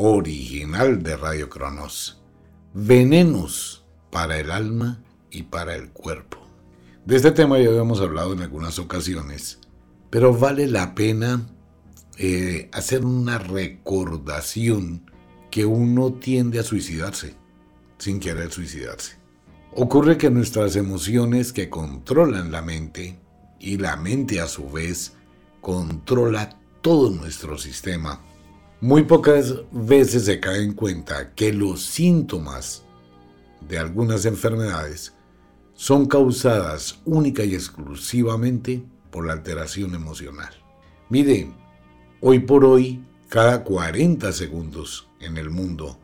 original de Radio Cronos. Venenos para el alma y para el cuerpo. De este tema ya habíamos hablado en algunas ocasiones, pero vale la pena eh, hacer una recordación que uno tiende a suicidarse, sin querer suicidarse. Ocurre que nuestras emociones que controlan la mente, y la mente a su vez controla todo nuestro sistema, muy pocas veces se cae en cuenta que los síntomas de algunas enfermedades son causadas única y exclusivamente por la alteración emocional. Mire, hoy por hoy, cada 40 segundos en el mundo,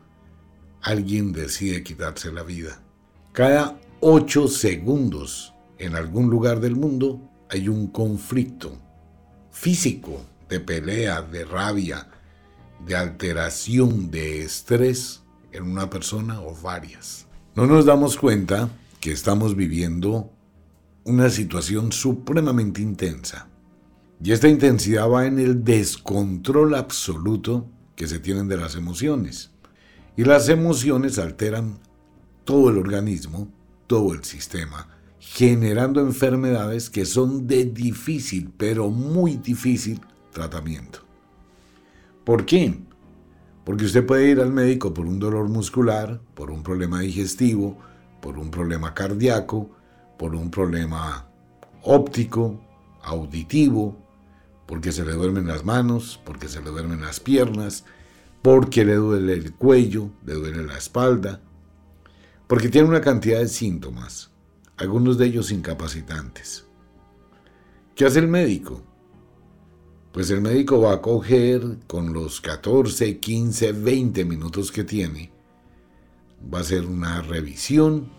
alguien decide quitarse la vida. Cada 8 segundos en algún lugar del mundo hay un conflicto físico, de pelea, de rabia, de alteración, de estrés en una persona o varias. No nos damos cuenta que estamos viviendo una situación supremamente intensa. Y esta intensidad va en el descontrol absoluto que se tienen de las emociones. Y las emociones alteran todo el organismo, todo el sistema, generando enfermedades que son de difícil, pero muy difícil tratamiento. ¿Por qué? Porque usted puede ir al médico por un dolor muscular, por un problema digestivo, por un problema cardíaco, por un problema óptico, auditivo, porque se le duermen las manos, porque se le duermen las piernas, porque le duele el cuello, le duele la espalda, porque tiene una cantidad de síntomas, algunos de ellos incapacitantes. ¿Qué hace el médico? Pues el médico va a coger con los 14, 15, 20 minutos que tiene, va a hacer una revisión,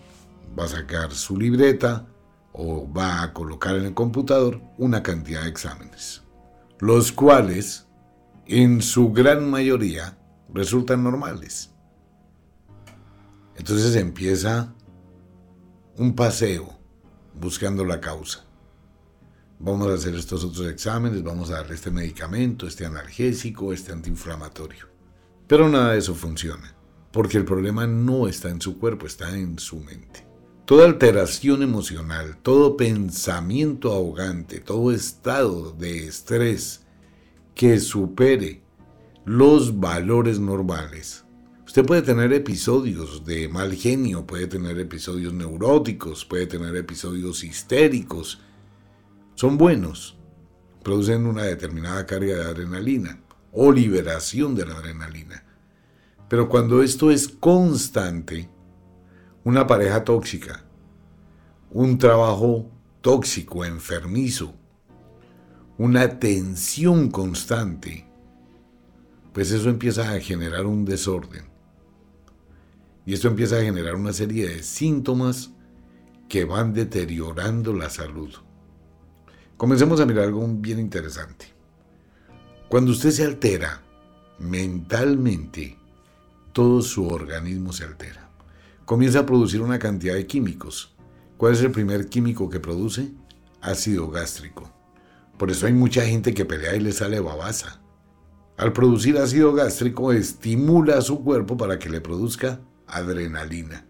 va a sacar su libreta o va a colocar en el computador una cantidad de exámenes, los cuales en su gran mayoría resultan normales. Entonces empieza un paseo buscando la causa vamos a hacer estos otros exámenes, vamos a darle este medicamento, este analgésico, este antiinflamatorio. Pero nada de eso funciona, porque el problema no está en su cuerpo, está en su mente. Toda alteración emocional, todo pensamiento ahogante, todo estado de estrés que supere los valores normales. Usted puede tener episodios de mal genio, puede tener episodios neuróticos, puede tener episodios histéricos, son buenos, producen una determinada carga de adrenalina o liberación de la adrenalina. Pero cuando esto es constante, una pareja tóxica, un trabajo tóxico, enfermizo, una tensión constante, pues eso empieza a generar un desorden. Y esto empieza a generar una serie de síntomas que van deteriorando la salud. Comencemos a mirar algo bien interesante. Cuando usted se altera mentalmente, todo su organismo se altera. Comienza a producir una cantidad de químicos. ¿Cuál es el primer químico que produce? Ácido gástrico. Por eso hay mucha gente que pelea y le sale babasa. Al producir ácido gástrico estimula a su cuerpo para que le produzca adrenalina.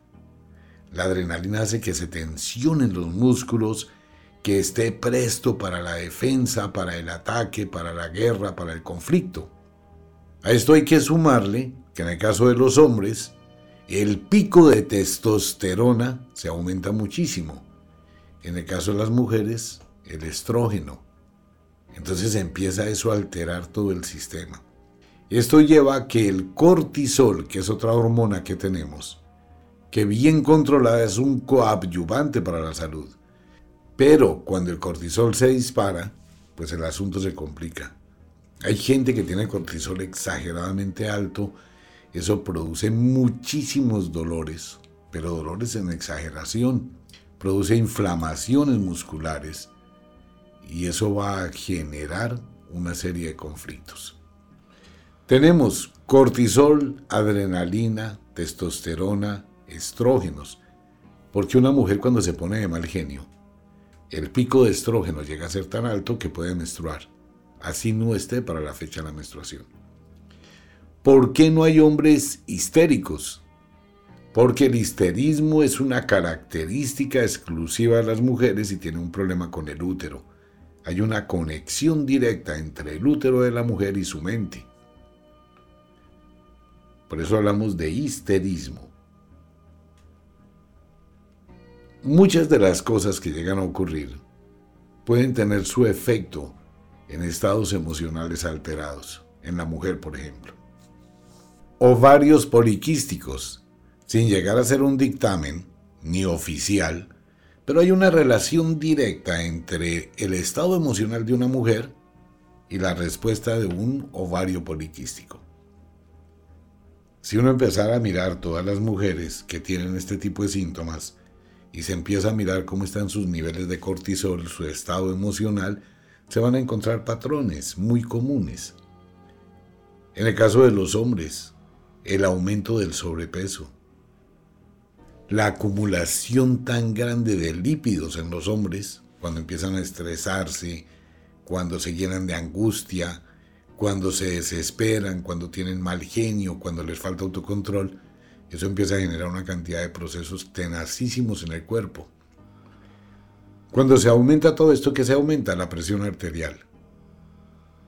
La adrenalina hace que se tensionen los músculos, que esté presto para la defensa, para el ataque, para la guerra, para el conflicto. A esto hay que sumarle que en el caso de los hombres, el pico de testosterona se aumenta muchísimo. En el caso de las mujeres, el estrógeno. Entonces empieza eso a alterar todo el sistema. Esto lleva a que el cortisol, que es otra hormona que tenemos, que bien controlada es un coadyuvante para la salud, pero cuando el cortisol se dispara, pues el asunto se complica. Hay gente que tiene cortisol exageradamente alto eso produce muchísimos dolores, pero dolores en exageración. Produce inflamaciones musculares y eso va a generar una serie de conflictos. Tenemos cortisol, adrenalina, testosterona, estrógenos, porque una mujer cuando se pone de mal genio, el pico de estrógeno llega a ser tan alto que puede menstruar, así no esté para la fecha de la menstruación. ¿Por qué no hay hombres histéricos? Porque el histerismo es una característica exclusiva de las mujeres y tiene un problema con el útero. Hay una conexión directa entre el útero de la mujer y su mente. Por eso hablamos de histerismo. Muchas de las cosas que llegan a ocurrir pueden tener su efecto en estados emocionales alterados, en la mujer por ejemplo. Ovarios poliquísticos, sin llegar a ser un dictamen, ni oficial, pero hay una relación directa entre el estado emocional de una mujer y la respuesta de un ovario poliquístico. Si uno empezara a mirar todas las mujeres que tienen este tipo de síntomas, y se empieza a mirar cómo están sus niveles de cortisol, su estado emocional, se van a encontrar patrones muy comunes. En el caso de los hombres, el aumento del sobrepeso, la acumulación tan grande de lípidos en los hombres, cuando empiezan a estresarse, cuando se llenan de angustia, cuando se desesperan, cuando tienen mal genio, cuando les falta autocontrol, eso empieza a generar una cantidad de procesos tenacísimos en el cuerpo. Cuando se aumenta todo esto, ¿qué se aumenta? La presión arterial.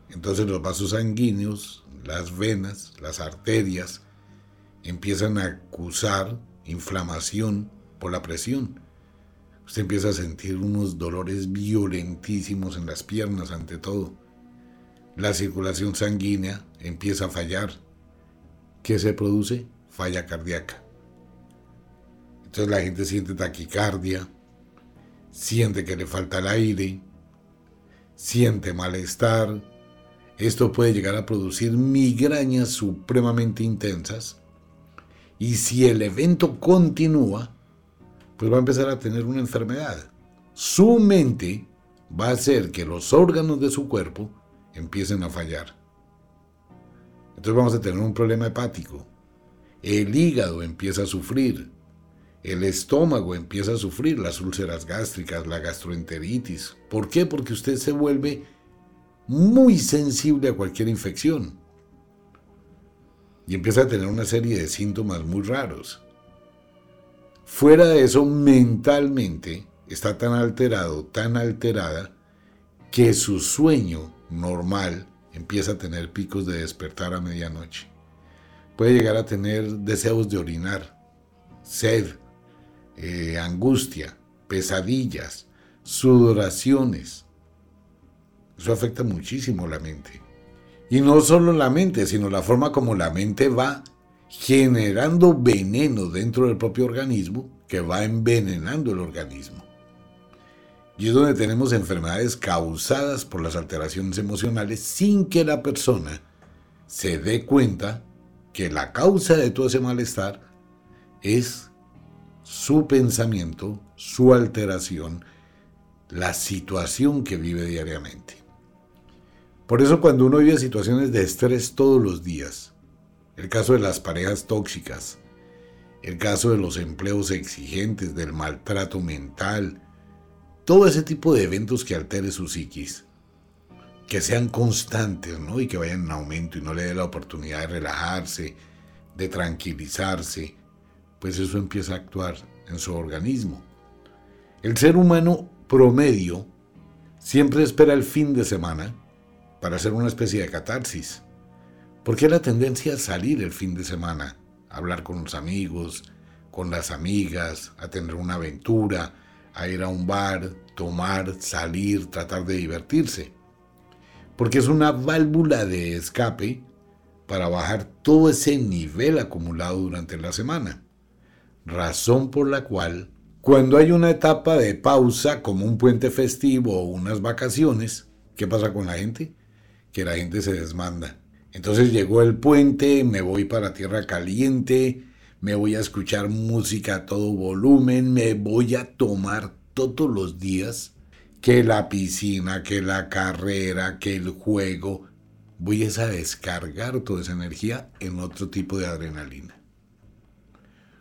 Entonces los vasos sanguíneos, las venas, las arterias, empiezan a acusar inflamación por la presión. Usted empieza a sentir unos dolores violentísimos en las piernas ante todo. La circulación sanguínea empieza a fallar. ¿Qué se produce? Falla cardíaca. Entonces la gente siente taquicardia, siente que le falta el aire, siente malestar. Esto puede llegar a producir migrañas supremamente intensas. Y si el evento continúa, pues va a empezar a tener una enfermedad. Su mente va a hacer que los órganos de su cuerpo empiecen a fallar. Entonces vamos a tener un problema hepático, el hígado empieza a sufrir, el estómago empieza a sufrir las úlceras gástricas, la gastroenteritis. ¿Por qué? Porque usted se vuelve muy sensible a cualquier infección y empieza a tener una serie de síntomas muy raros. Fuera de eso, mentalmente está tan alterado, tan alterada, que su sueño normal empieza a tener picos de despertar a medianoche puede llegar a tener deseos de orinar, sed, eh, angustia, pesadillas, sudoraciones. Eso afecta muchísimo la mente. Y no solo la mente, sino la forma como la mente va generando veneno dentro del propio organismo que va envenenando el organismo. Y es donde tenemos enfermedades causadas por las alteraciones emocionales sin que la persona se dé cuenta que la causa de todo ese malestar es su pensamiento, su alteración, la situación que vive diariamente. Por eso cuando uno vive situaciones de estrés todos los días, el caso de las parejas tóxicas, el caso de los empleos exigentes, del maltrato mental, todo ese tipo de eventos que altere su psiquis, que sean constantes, ¿no? Y que vayan en aumento y no le dé la oportunidad de relajarse, de tranquilizarse, pues eso empieza a actuar en su organismo. El ser humano promedio siempre espera el fin de semana para hacer una especie de catarsis. Porque la tendencia a salir el fin de semana, a hablar con los amigos, con las amigas, a tener una aventura, a ir a un bar, tomar, salir, tratar de divertirse porque es una válvula de escape para bajar todo ese nivel acumulado durante la semana. Razón por la cual, cuando hay una etapa de pausa como un puente festivo o unas vacaciones, ¿qué pasa con la gente? Que la gente se desmanda. Entonces llegó el puente, me voy para tierra caliente, me voy a escuchar música a todo volumen, me voy a tomar todos los días que la piscina, que la carrera, que el juego. Voy a descargar toda esa energía en otro tipo de adrenalina.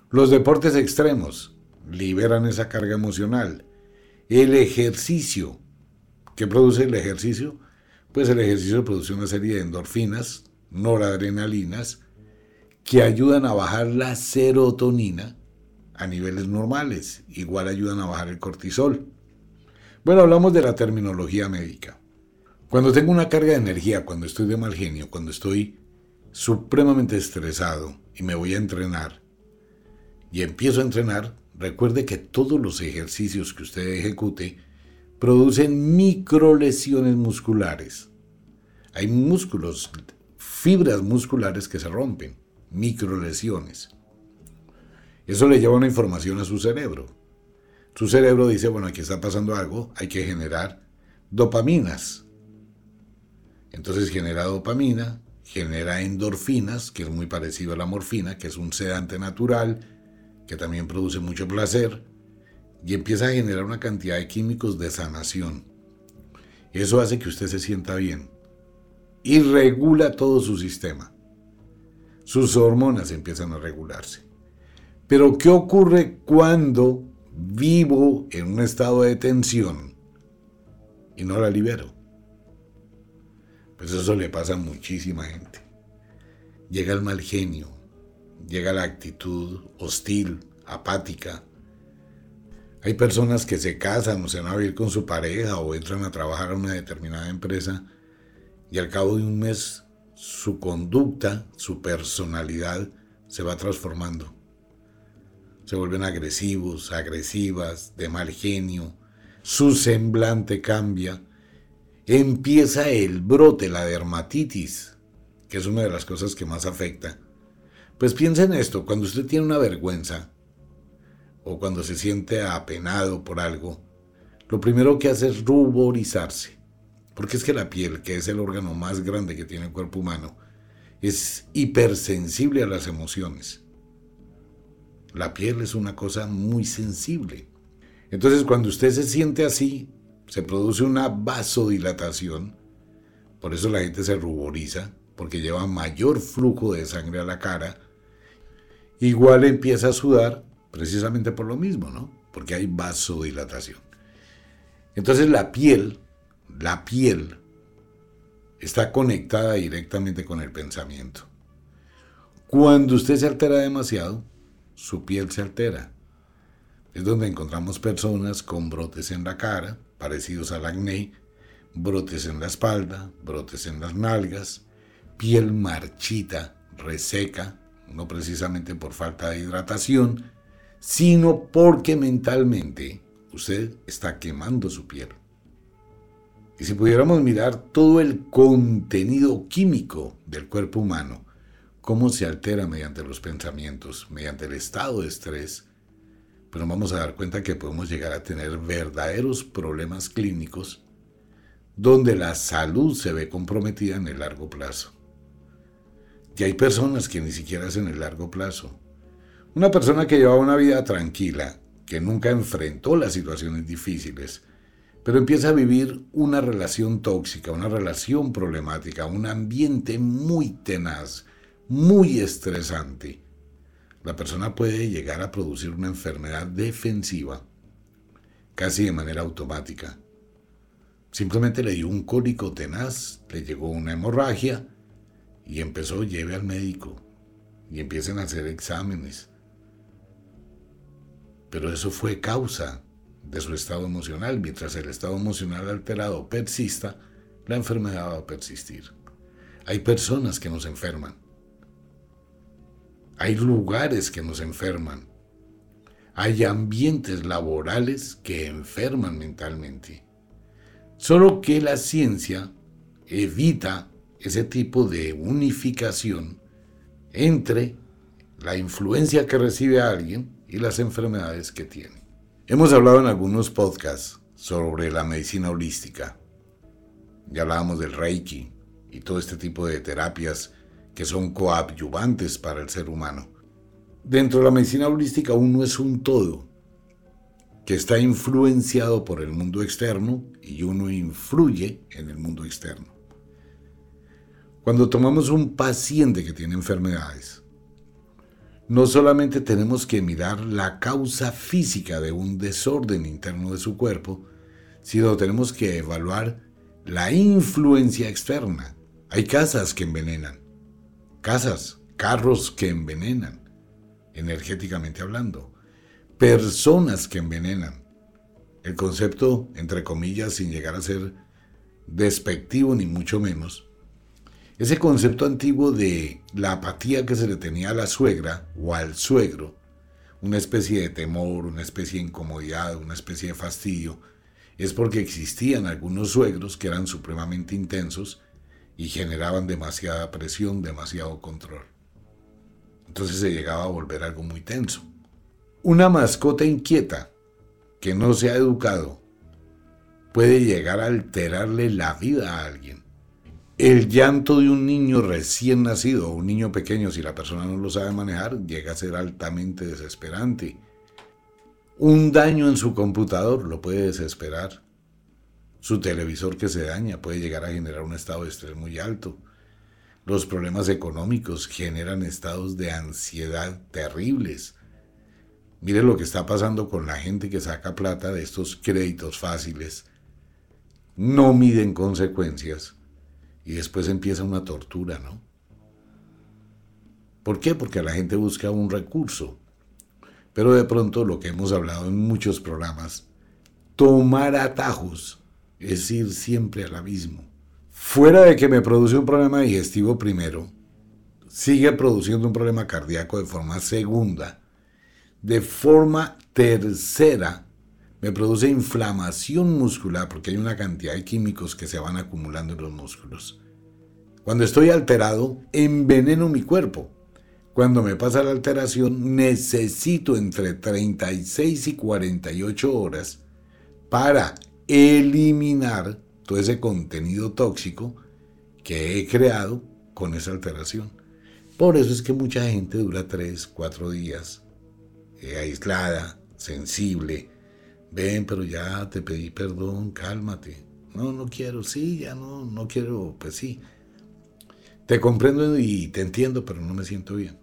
Los deportes extremos liberan esa carga emocional. El ejercicio. ¿Qué produce el ejercicio? Pues el ejercicio produce una serie de endorfinas, noradrenalinas, que ayudan a bajar la serotonina a niveles normales. Igual ayudan a bajar el cortisol. Bueno, hablamos de la terminología médica. Cuando tengo una carga de energía, cuando estoy de mal genio, cuando estoy supremamente estresado y me voy a entrenar y empiezo a entrenar, recuerde que todos los ejercicios que usted ejecute producen microlesiones musculares. Hay músculos, fibras musculares que se rompen, microlesiones. Eso le lleva una información a su cerebro. Su cerebro dice, bueno, aquí está pasando algo, hay que generar dopaminas. Entonces genera dopamina, genera endorfinas, que es muy parecido a la morfina, que es un sedante natural, que también produce mucho placer y empieza a generar una cantidad de químicos de sanación. Eso hace que usted se sienta bien y regula todo su sistema. Sus hormonas empiezan a regularse. Pero ¿qué ocurre cuando vivo en un estado de tensión y no la libero? Pues eso le pasa a muchísima gente. Llega el mal genio, llega la actitud hostil, apática, hay personas que se casan o se van a vivir con su pareja o entran a trabajar a una determinada empresa y al cabo de un mes su conducta, su personalidad se va transformando. Se vuelven agresivos, agresivas, de mal genio, su semblante cambia, empieza el brote, la dermatitis, que es una de las cosas que más afecta. Pues piensa en esto, cuando usted tiene una vergüenza, o cuando se siente apenado por algo, lo primero que hace es ruborizarse. Porque es que la piel, que es el órgano más grande que tiene el cuerpo humano, es hipersensible a las emociones. La piel es una cosa muy sensible. Entonces cuando usted se siente así, se produce una vasodilatación. Por eso la gente se ruboriza, porque lleva mayor flujo de sangre a la cara. Igual empieza a sudar precisamente por lo mismo, ¿no? Porque hay vasodilatación. Entonces la piel, la piel está conectada directamente con el pensamiento. Cuando usted se altera demasiado, su piel se altera. Es donde encontramos personas con brotes en la cara, parecidos al acné, brotes en la espalda, brotes en las nalgas, piel marchita, reseca, no precisamente por falta de hidratación, sino porque mentalmente usted está quemando su piel. Y si pudiéramos mirar todo el contenido químico del cuerpo humano, cómo se altera mediante los pensamientos, mediante el estado de estrés, pues vamos a dar cuenta que podemos llegar a tener verdaderos problemas clínicos donde la salud se ve comprometida en el largo plazo. Y hay personas que ni siquiera hacen el largo plazo, una persona que llevaba una vida tranquila, que nunca enfrentó las situaciones difíciles, pero empieza a vivir una relación tóxica, una relación problemática, un ambiente muy tenaz, muy estresante. La persona puede llegar a producir una enfermedad defensiva, casi de manera automática. Simplemente le dio un cólico tenaz, le llegó una hemorragia y empezó, lleve al médico y empiecen a hacer exámenes pero eso fue causa de su estado emocional. Mientras el estado emocional alterado persista, la enfermedad va a persistir. Hay personas que nos enferman. Hay lugares que nos enferman. Hay ambientes laborales que enferman mentalmente. Solo que la ciencia evita ese tipo de unificación entre la influencia que recibe alguien y las enfermedades que tiene. Hemos hablado en algunos podcasts sobre la medicina holística. Ya hablábamos del Reiki y todo este tipo de terapias que son coadyuvantes para el ser humano. Dentro de la medicina holística uno es un todo que está influenciado por el mundo externo y uno influye en el mundo externo. Cuando tomamos un paciente que tiene enfermedades, no solamente tenemos que mirar la causa física de un desorden interno de su cuerpo, sino tenemos que evaluar la influencia externa. Hay casas que envenenan, casas, carros que envenenan, energéticamente hablando, personas que envenenan. El concepto, entre comillas, sin llegar a ser despectivo ni mucho menos, ese concepto antiguo de la apatía que se le tenía a la suegra o al suegro, una especie de temor, una especie de incomodidad, una especie de fastidio, es porque existían algunos suegros que eran supremamente intensos y generaban demasiada presión, demasiado control. Entonces se llegaba a volver algo muy tenso. Una mascota inquieta que no se ha educado puede llegar a alterarle la vida a alguien. El llanto de un niño recién nacido o un niño pequeño, si la persona no lo sabe manejar, llega a ser altamente desesperante. Un daño en su computador lo puede desesperar. Su televisor que se daña puede llegar a generar un estado de estrés muy alto. Los problemas económicos generan estados de ansiedad terribles. Mire lo que está pasando con la gente que saca plata de estos créditos fáciles. No miden consecuencias y después empieza una tortura, ¿no? ¿Por qué? Porque la gente busca un recurso. Pero de pronto lo que hemos hablado en muchos programas, tomar atajos es ir siempre al abismo. Fuera de que me produce un problema digestivo primero, sigue produciendo un problema cardíaco de forma segunda. De forma tercera, me produce inflamación muscular porque hay una cantidad de químicos que se van acumulando en los músculos. Cuando estoy alterado, enveneno mi cuerpo. Cuando me pasa la alteración, necesito entre 36 y 48 horas para eliminar todo ese contenido tóxico que he creado con esa alteración. Por eso es que mucha gente dura 3, 4 días eh, aislada, sensible, ven, pero ya te pedí perdón, cálmate. No, no quiero, sí, ya no, no quiero, pues sí. Te comprendo y te entiendo, pero no me siento bien.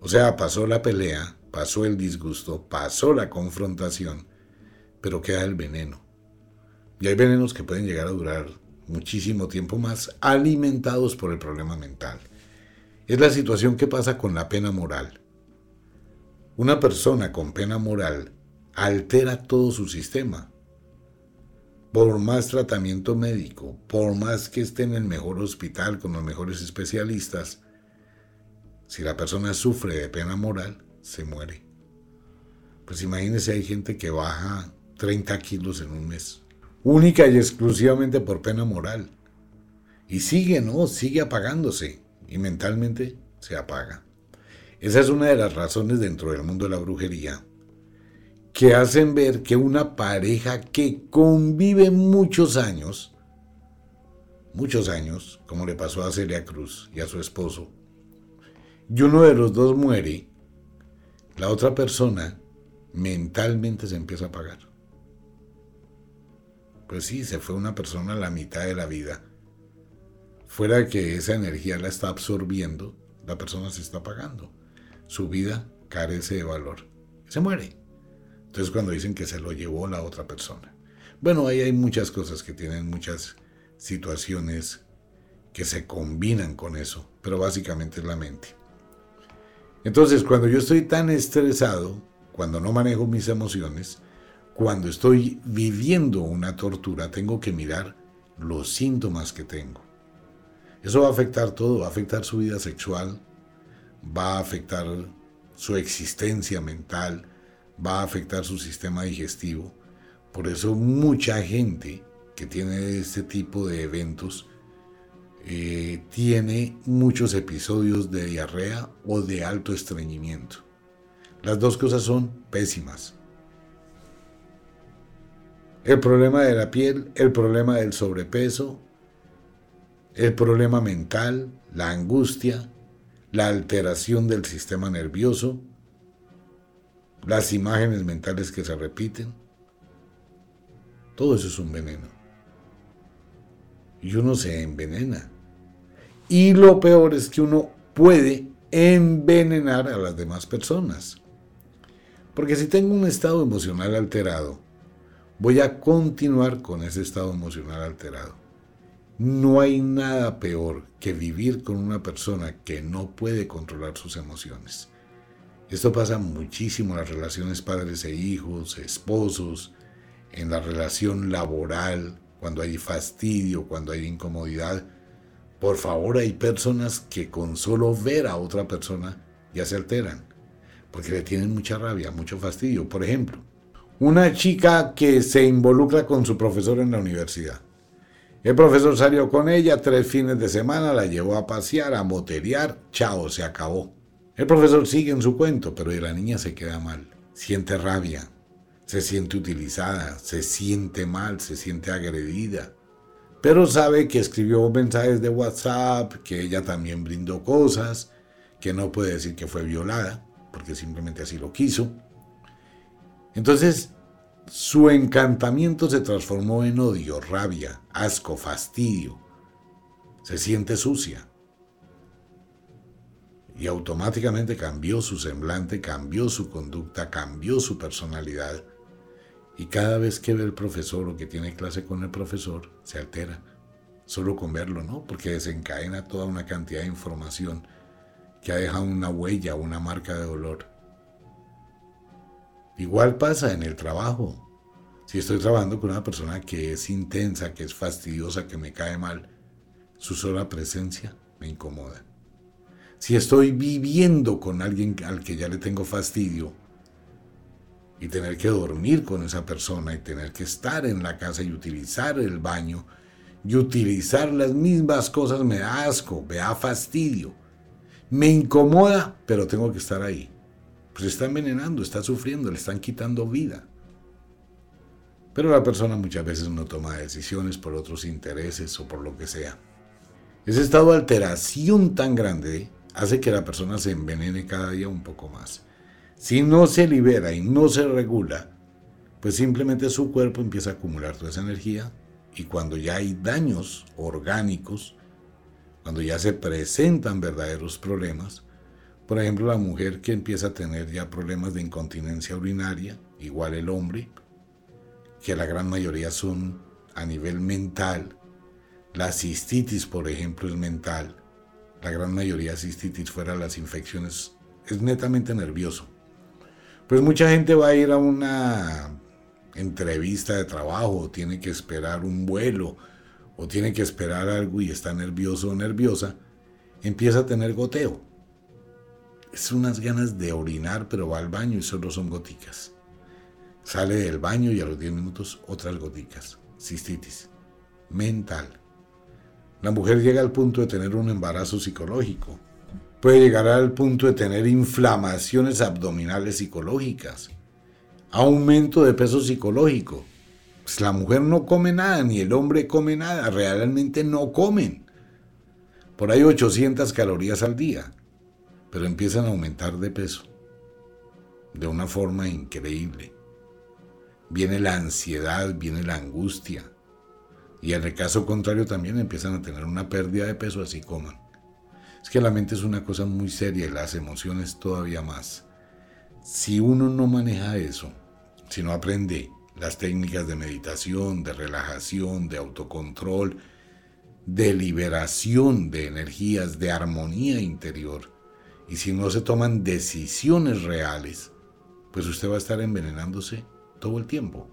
O sea, pasó la pelea, pasó el disgusto, pasó la confrontación, pero queda el veneno. Y hay venenos que pueden llegar a durar muchísimo tiempo más, alimentados por el problema mental. Es la situación que pasa con la pena moral. Una persona con pena moral altera todo su sistema. Por más tratamiento médico, por más que esté en el mejor hospital con los mejores especialistas, si la persona sufre de pena moral, se muere. Pues imagínense, hay gente que baja 30 kilos en un mes, única y exclusivamente por pena moral. Y sigue, ¿no? Sigue apagándose y mentalmente se apaga. Esa es una de las razones dentro del mundo de la brujería que hacen ver que una pareja que convive muchos años, muchos años, como le pasó a Celia Cruz y a su esposo, y uno de los dos muere, la otra persona mentalmente se empieza a apagar. Pues sí, se fue una persona a la mitad de la vida. Fuera que esa energía la está absorbiendo, la persona se está apagando. Su vida carece de valor. Se muere. Entonces cuando dicen que se lo llevó la otra persona. Bueno, ahí hay muchas cosas que tienen muchas situaciones que se combinan con eso, pero básicamente es la mente. Entonces, cuando yo estoy tan estresado, cuando no manejo mis emociones, cuando estoy viviendo una tortura, tengo que mirar los síntomas que tengo. Eso va a afectar todo, va a afectar su vida sexual, va a afectar su existencia mental, va a afectar su sistema digestivo. Por eso mucha gente que tiene este tipo de eventos eh, tiene muchos episodios de diarrea o de alto estreñimiento. Las dos cosas son pésimas. El problema de la piel, el problema del sobrepeso, el problema mental, la angustia, la alteración del sistema nervioso, las imágenes mentales que se repiten. Todo eso es un veneno. Y uno se envenena. Y lo peor es que uno puede envenenar a las demás personas. Porque si tengo un estado emocional alterado, voy a continuar con ese estado emocional alterado. No hay nada peor que vivir con una persona que no puede controlar sus emociones. Esto pasa muchísimo en las relaciones padres e hijos, esposos, en la relación laboral, cuando hay fastidio, cuando hay incomodidad. Por favor, hay personas que con solo ver a otra persona ya se alteran, porque le tienen mucha rabia, mucho fastidio. Por ejemplo, una chica que se involucra con su profesor en la universidad. El profesor salió con ella tres fines de semana, la llevó a pasear, a moteriar, chao, se acabó. El profesor sigue en su cuento, pero la niña se queda mal, siente rabia, se siente utilizada, se siente mal, se siente agredida. Pero sabe que escribió mensajes de WhatsApp, que ella también brindó cosas, que no puede decir que fue violada, porque simplemente así lo quiso. Entonces, su encantamiento se transformó en odio, rabia, asco, fastidio. Se siente sucia. Y automáticamente cambió su semblante, cambió su conducta, cambió su personalidad. Y cada vez que ve el profesor o que tiene clase con el profesor, se altera. Solo con verlo, ¿no? Porque desencadena toda una cantidad de información que ha dejado una huella, una marca de dolor. Igual pasa en el trabajo. Si estoy trabajando con una persona que es intensa, que es fastidiosa, que me cae mal, su sola presencia me incomoda. Si estoy viviendo con alguien al que ya le tengo fastidio y tener que dormir con esa persona y tener que estar en la casa y utilizar el baño y utilizar las mismas cosas me da asco, me da fastidio. Me incomoda, pero tengo que estar ahí. Pues está envenenando, está sufriendo, le están quitando vida. Pero la persona muchas veces no toma decisiones por otros intereses o por lo que sea. Ese estado de alteración tan grande hace que la persona se envenene cada día un poco más. Si no se libera y no se regula, pues simplemente su cuerpo empieza a acumular toda esa energía y cuando ya hay daños orgánicos, cuando ya se presentan verdaderos problemas, por ejemplo la mujer que empieza a tener ya problemas de incontinencia urinaria, igual el hombre, que la gran mayoría son a nivel mental. La cistitis, por ejemplo, es mental. La gran mayoría de cistitis fuera las infecciones es netamente nervioso. Pues mucha gente va a ir a una entrevista de trabajo, o tiene que esperar un vuelo, o tiene que esperar algo y está nervioso o nerviosa, empieza a tener goteo. Es unas ganas de orinar, pero va al baño y solo son goticas. Sale del baño y a los 10 minutos otras goticas. Cistitis. Mental. La mujer llega al punto de tener un embarazo psicológico. Puede llegar al punto de tener inflamaciones abdominales psicológicas. Aumento de peso psicológico. Pues la mujer no come nada, ni el hombre come nada. Realmente no comen. Por ahí 800 calorías al día. Pero empiezan a aumentar de peso. De una forma increíble viene la ansiedad, viene la angustia. Y en el caso contrario también empiezan a tener una pérdida de peso así coman. Es que la mente es una cosa muy seria y las emociones todavía más. Si uno no maneja eso, si no aprende las técnicas de meditación, de relajación, de autocontrol, de liberación de energías, de armonía interior, y si no se toman decisiones reales, pues usted va a estar envenenándose todo el tiempo.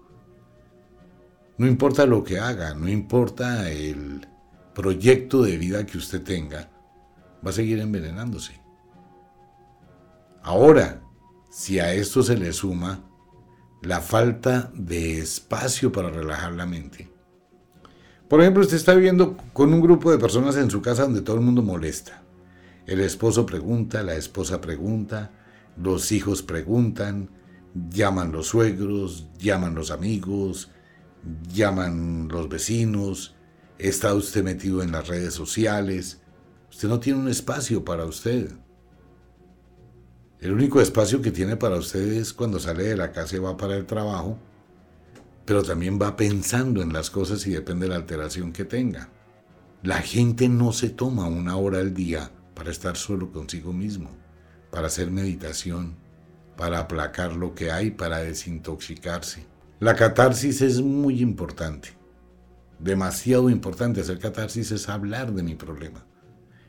No importa lo que haga, no importa el proyecto de vida que usted tenga, va a seguir envenenándose. Ahora, si a esto se le suma la falta de espacio para relajar la mente. Por ejemplo, usted está viviendo con un grupo de personas en su casa donde todo el mundo molesta. El esposo pregunta, la esposa pregunta, los hijos preguntan, llaman los suegros, llaman los amigos, llaman los vecinos, está usted metido en las redes sociales, usted no tiene un espacio para usted. El único espacio que tiene para usted es cuando sale de la casa y va para el trabajo, pero también va pensando en las cosas y depende de la alteración que tenga. La gente no se toma una hora al día para estar solo consigo mismo, para hacer meditación, para aplacar lo que hay, para desintoxicarse. La catarsis es muy importante, demasiado importante. Hacer catarsis es hablar de mi problema.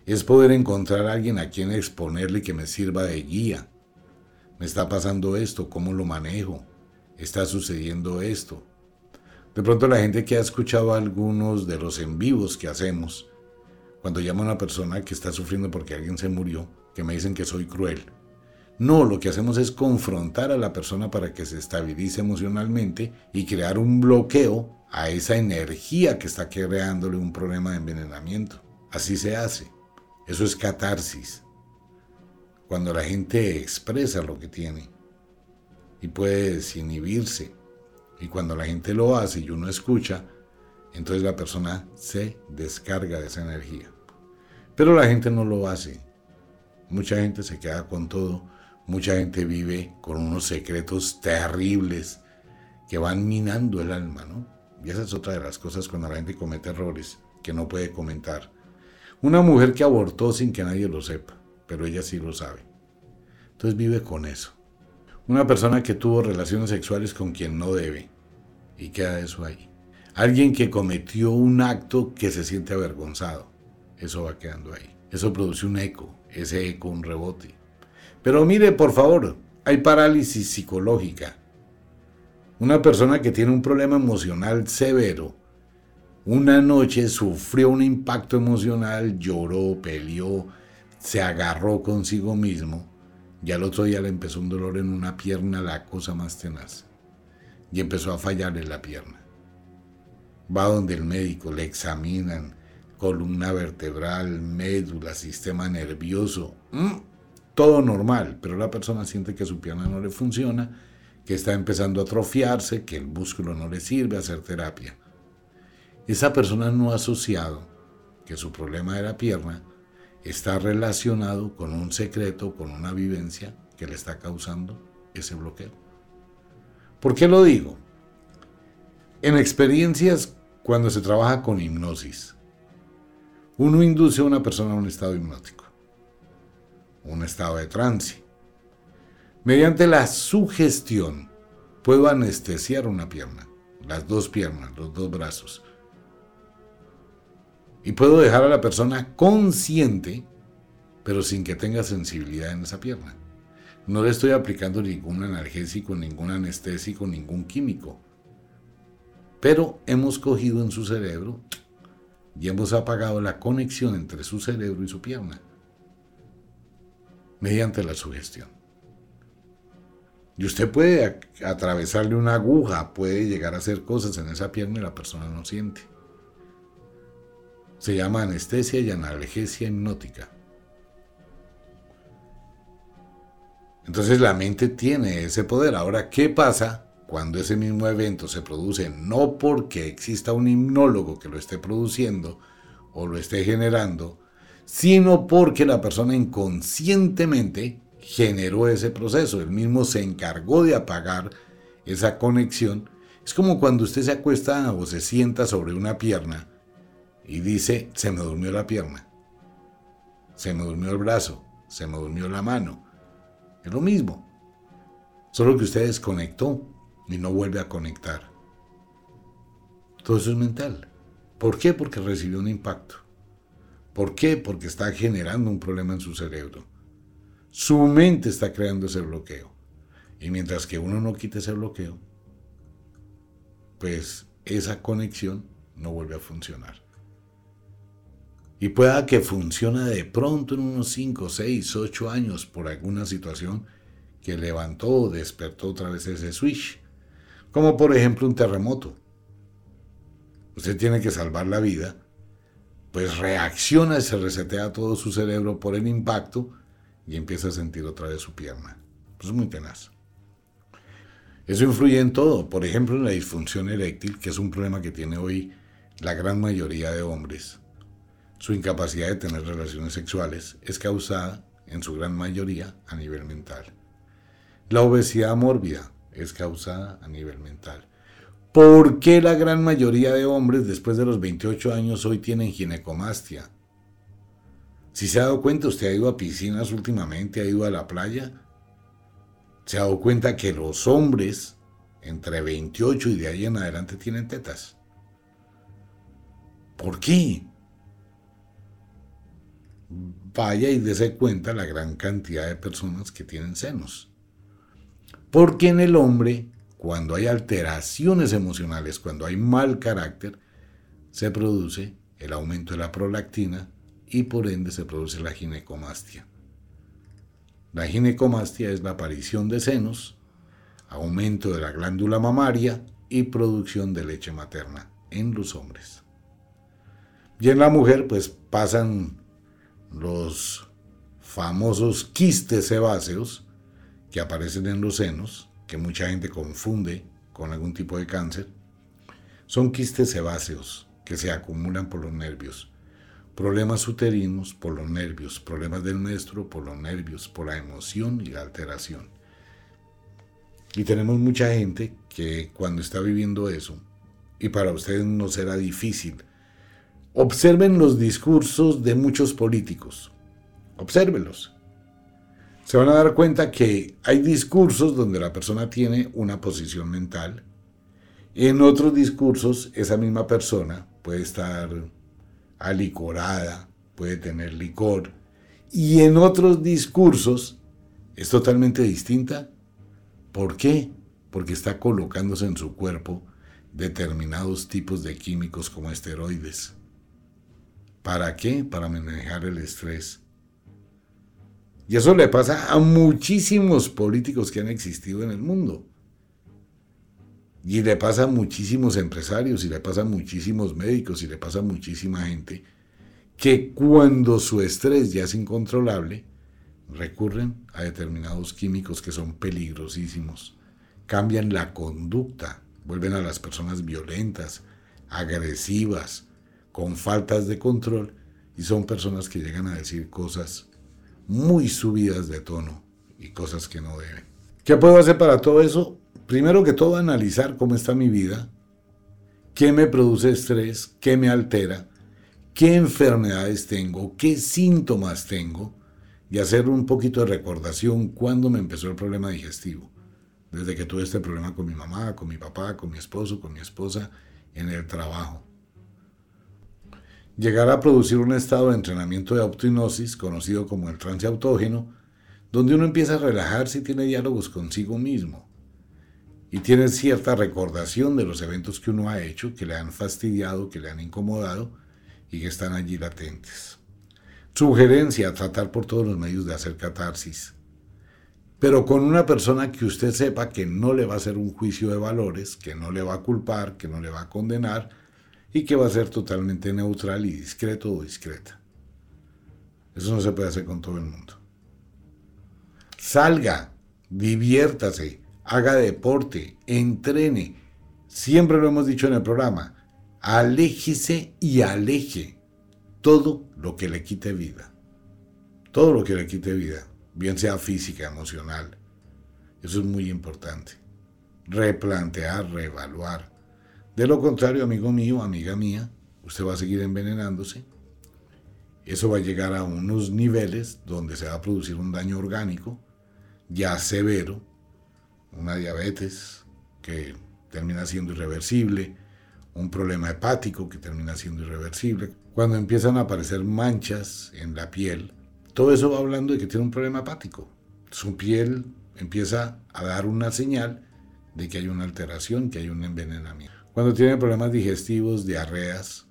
Es poder encontrar a alguien a quien exponerle que me sirva de guía. Me está pasando esto, ¿cómo lo manejo? Está sucediendo esto. De pronto la gente que ha escuchado algunos de los en vivos que hacemos, cuando llama a una persona que está sufriendo porque alguien se murió, que me dicen que soy cruel. No, lo que hacemos es confrontar a la persona para que se estabilice emocionalmente y crear un bloqueo a esa energía que está creándole un problema de envenenamiento. Así se hace. Eso es catarsis. Cuando la gente expresa lo que tiene y puede desinhibirse. Y cuando la gente lo hace y uno escucha, entonces la persona se descarga de esa energía. Pero la gente no lo hace. Mucha gente se queda con todo Mucha gente vive con unos secretos terribles que van minando el alma, ¿no? Y esa es otra de las cosas cuando la gente comete errores que no puede comentar. Una mujer que abortó sin que nadie lo sepa, pero ella sí lo sabe. Entonces vive con eso. Una persona que tuvo relaciones sexuales con quien no debe y queda eso ahí. Alguien que cometió un acto que se siente avergonzado. Eso va quedando ahí. Eso produce un eco, ese eco un rebote. Pero mire, por favor, hay parálisis psicológica. Una persona que tiene un problema emocional severo, una noche sufrió un impacto emocional, lloró, peleó, se agarró consigo mismo y al otro día le empezó un dolor en una pierna, la cosa más tenaz. Y empezó a fallar en la pierna. Va donde el médico, le examinan columna vertebral, médula, sistema nervioso. ¡Mm! todo normal, pero la persona siente que su pierna no le funciona, que está empezando a atrofiarse, que el músculo no le sirve hacer terapia. Esa persona no ha asociado que su problema de la pierna está relacionado con un secreto, con una vivencia que le está causando ese bloqueo. ¿Por qué lo digo? En experiencias cuando se trabaja con hipnosis, uno induce a una persona a un estado hipnótico un estado de trance. Mediante la sugestión puedo anestesiar una pierna, las dos piernas, los dos brazos. Y puedo dejar a la persona consciente, pero sin que tenga sensibilidad en esa pierna. No le estoy aplicando ningún analgésico, ningún anestésico, ningún químico. Pero hemos cogido en su cerebro y hemos apagado la conexión entre su cerebro y su pierna mediante la sugestión. Y usted puede atravesarle una aguja, puede llegar a hacer cosas en esa pierna y la persona no siente. Se llama anestesia y analgesia hipnótica. Entonces la mente tiene ese poder. Ahora, ¿qué pasa cuando ese mismo evento se produce no porque exista un hipnólogo que lo esté produciendo o lo esté generando, sino porque la persona inconscientemente generó ese proceso, él mismo se encargó de apagar esa conexión. Es como cuando usted se acuesta o se sienta sobre una pierna y dice, se me durmió la pierna, se me durmió el brazo, se me durmió la mano. Es lo mismo, solo que usted desconectó y no vuelve a conectar. Todo eso es mental. ¿Por qué? Porque recibió un impacto. ¿Por qué? Porque está generando un problema en su cerebro. Su mente está creando ese bloqueo. Y mientras que uno no quite ese bloqueo, pues esa conexión no vuelve a funcionar. Y pueda que funcione de pronto en unos 5, 6, 8 años por alguna situación que levantó o despertó otra vez ese switch. Como por ejemplo un terremoto. Usted tiene que salvar la vida pues reacciona y se resetea todo su cerebro por el impacto y empieza a sentir otra vez su pierna. Pues es muy tenaz. Eso influye en todo, por ejemplo en la disfunción eréctil, que es un problema que tiene hoy la gran mayoría de hombres, su incapacidad de tener relaciones sexuales es causada, en su gran mayoría, a nivel mental. La obesidad mórbida es causada a nivel mental. ¿Por qué la gran mayoría de hombres después de los 28 años hoy tienen ginecomastia? Si se ha dado cuenta, usted ha ido a piscinas últimamente, ha ido a la playa, se ha dado cuenta que los hombres entre 28 y de ahí en adelante tienen tetas. ¿Por qué? Vaya y dése cuenta la gran cantidad de personas que tienen senos. Porque en el hombre, cuando hay alteraciones emocionales, cuando hay mal carácter, se produce el aumento de la prolactina y por ende se produce la ginecomastia. La ginecomastia es la aparición de senos, aumento de la glándula mamaria y producción de leche materna en los hombres. Y en la mujer pues pasan los famosos quistes sebáceos que aparecen en los senos, que mucha gente confunde con algún tipo de cáncer. Son quistes sebáceos que se acumulan por los nervios. Problemas uterinos por los nervios, problemas del menstruo por los nervios, por la emoción y la alteración. Y tenemos mucha gente que cuando está viviendo eso, y para ustedes no será difícil, Observen los discursos de muchos políticos. Obsérvenlos. Se van a dar cuenta que hay discursos donde la persona tiene una posición mental. En otros discursos, esa misma persona puede estar alicorada, puede tener licor. Y en otros discursos es totalmente distinta. ¿Por qué? Porque está colocándose en su cuerpo determinados tipos de químicos como esteroides. ¿Para qué? Para manejar el estrés. Y eso le pasa a muchísimos políticos que han existido en el mundo. Y le pasa a muchísimos empresarios, y le pasa a muchísimos médicos, y le pasa a muchísima gente, que cuando su estrés ya es incontrolable, recurren a determinados químicos que son peligrosísimos. Cambian la conducta, vuelven a las personas violentas, agresivas, con faltas de control y son personas que llegan a decir cosas muy subidas de tono y cosas que no deben. ¿Qué puedo hacer para todo eso? Primero que todo, analizar cómo está mi vida, qué me produce estrés, qué me altera, qué enfermedades tengo, qué síntomas tengo y hacer un poquito de recordación cuando me empezó el problema digestivo. Desde que tuve este problema con mi mamá, con mi papá, con mi esposo, con mi esposa, en el trabajo llegar a producir un estado de entrenamiento de autohipnosis, conocido como el trance autógeno, donde uno empieza a relajarse y tiene diálogos consigo mismo. Y tiene cierta recordación de los eventos que uno ha hecho, que le han fastidiado, que le han incomodado y que están allí latentes. Sugerencia, tratar por todos los medios de hacer catarsis. Pero con una persona que usted sepa que no le va a hacer un juicio de valores, que no le va a culpar, que no le va a condenar, y que va a ser totalmente neutral y discreto o discreta. Eso no se puede hacer con todo el mundo. Salga, diviértase, haga deporte, entrene. Siempre lo hemos dicho en el programa, aléjese y aleje todo lo que le quite vida. Todo lo que le quite vida, bien sea física, emocional. Eso es muy importante. Replantear, reevaluar de lo contrario, amigo mío, amiga mía, usted va a seguir envenenándose. Eso va a llegar a unos niveles donde se va a producir un daño orgánico ya severo, una diabetes que termina siendo irreversible, un problema hepático que termina siendo irreversible. Cuando empiezan a aparecer manchas en la piel, todo eso va hablando de que tiene un problema hepático. Su piel empieza a dar una señal de que hay una alteración, que hay un envenenamiento. Cuando tiene problemas digestivos, diarreas,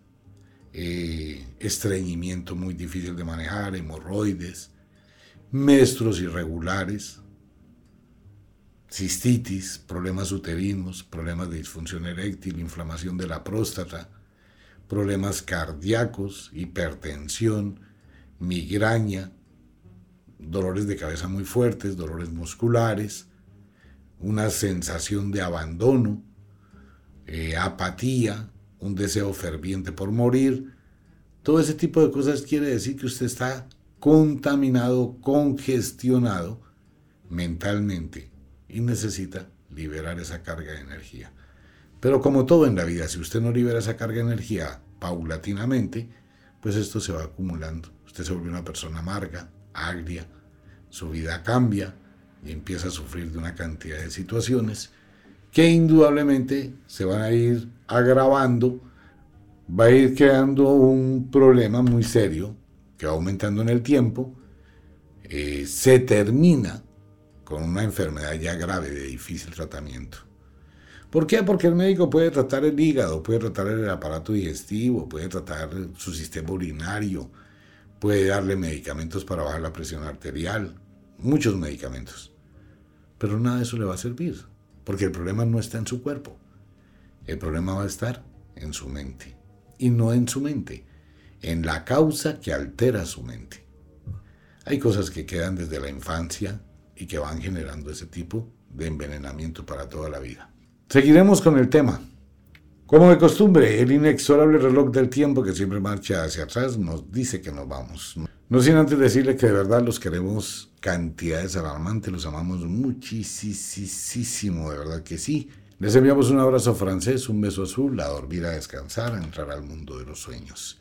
eh, estreñimiento muy difícil de manejar, hemorroides, menstruos irregulares, cistitis, problemas uterinos, problemas de disfunción eréctil, inflamación de la próstata, problemas cardíacos, hipertensión, migraña, dolores de cabeza muy fuertes, dolores musculares, una sensación de abandono, eh, apatía, un deseo ferviente por morir. Todo ese tipo de cosas quiere decir que usted está contaminado, congestionado mentalmente y necesita liberar esa carga de energía. Pero como todo en la vida, si usted no libera esa carga de energía paulatinamente, pues esto se va acumulando. Usted se vuelve una persona amarga, agria, su vida cambia y empieza a sufrir de una cantidad de situaciones que indudablemente se van a ir agravando, va a ir creando un problema muy serio que va aumentando en el tiempo, eh, se termina con una enfermedad ya grave de difícil tratamiento. ¿Por qué? Porque el médico puede tratar el hígado, puede tratar el aparato digestivo, puede tratar su sistema urinario, puede darle medicamentos para bajar la presión arterial, muchos medicamentos. Pero nada de eso le va a servir, porque el problema no está en su cuerpo. El problema va a estar en su mente. Y no en su mente, en la causa que altera su mente. Hay cosas que quedan desde la infancia y que van generando ese tipo de envenenamiento para toda la vida. Seguiremos con el tema. Como de costumbre, el inexorable reloj del tiempo que siempre marcha hacia atrás nos dice que nos vamos. No sin antes decirle que de verdad los queremos cantidades alarmantes, los amamos muchísimo, de verdad que sí. Les enviamos un abrazo francés, un beso azul, a dormir, a descansar, a entrar al mundo de los sueños.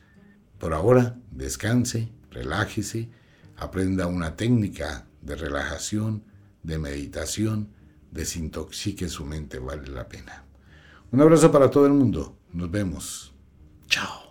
Por ahora, descanse, relájese, aprenda una técnica de relajación, de meditación, desintoxique su mente, vale la pena. Un abrazo para todo el mundo. Nos vemos. Chao.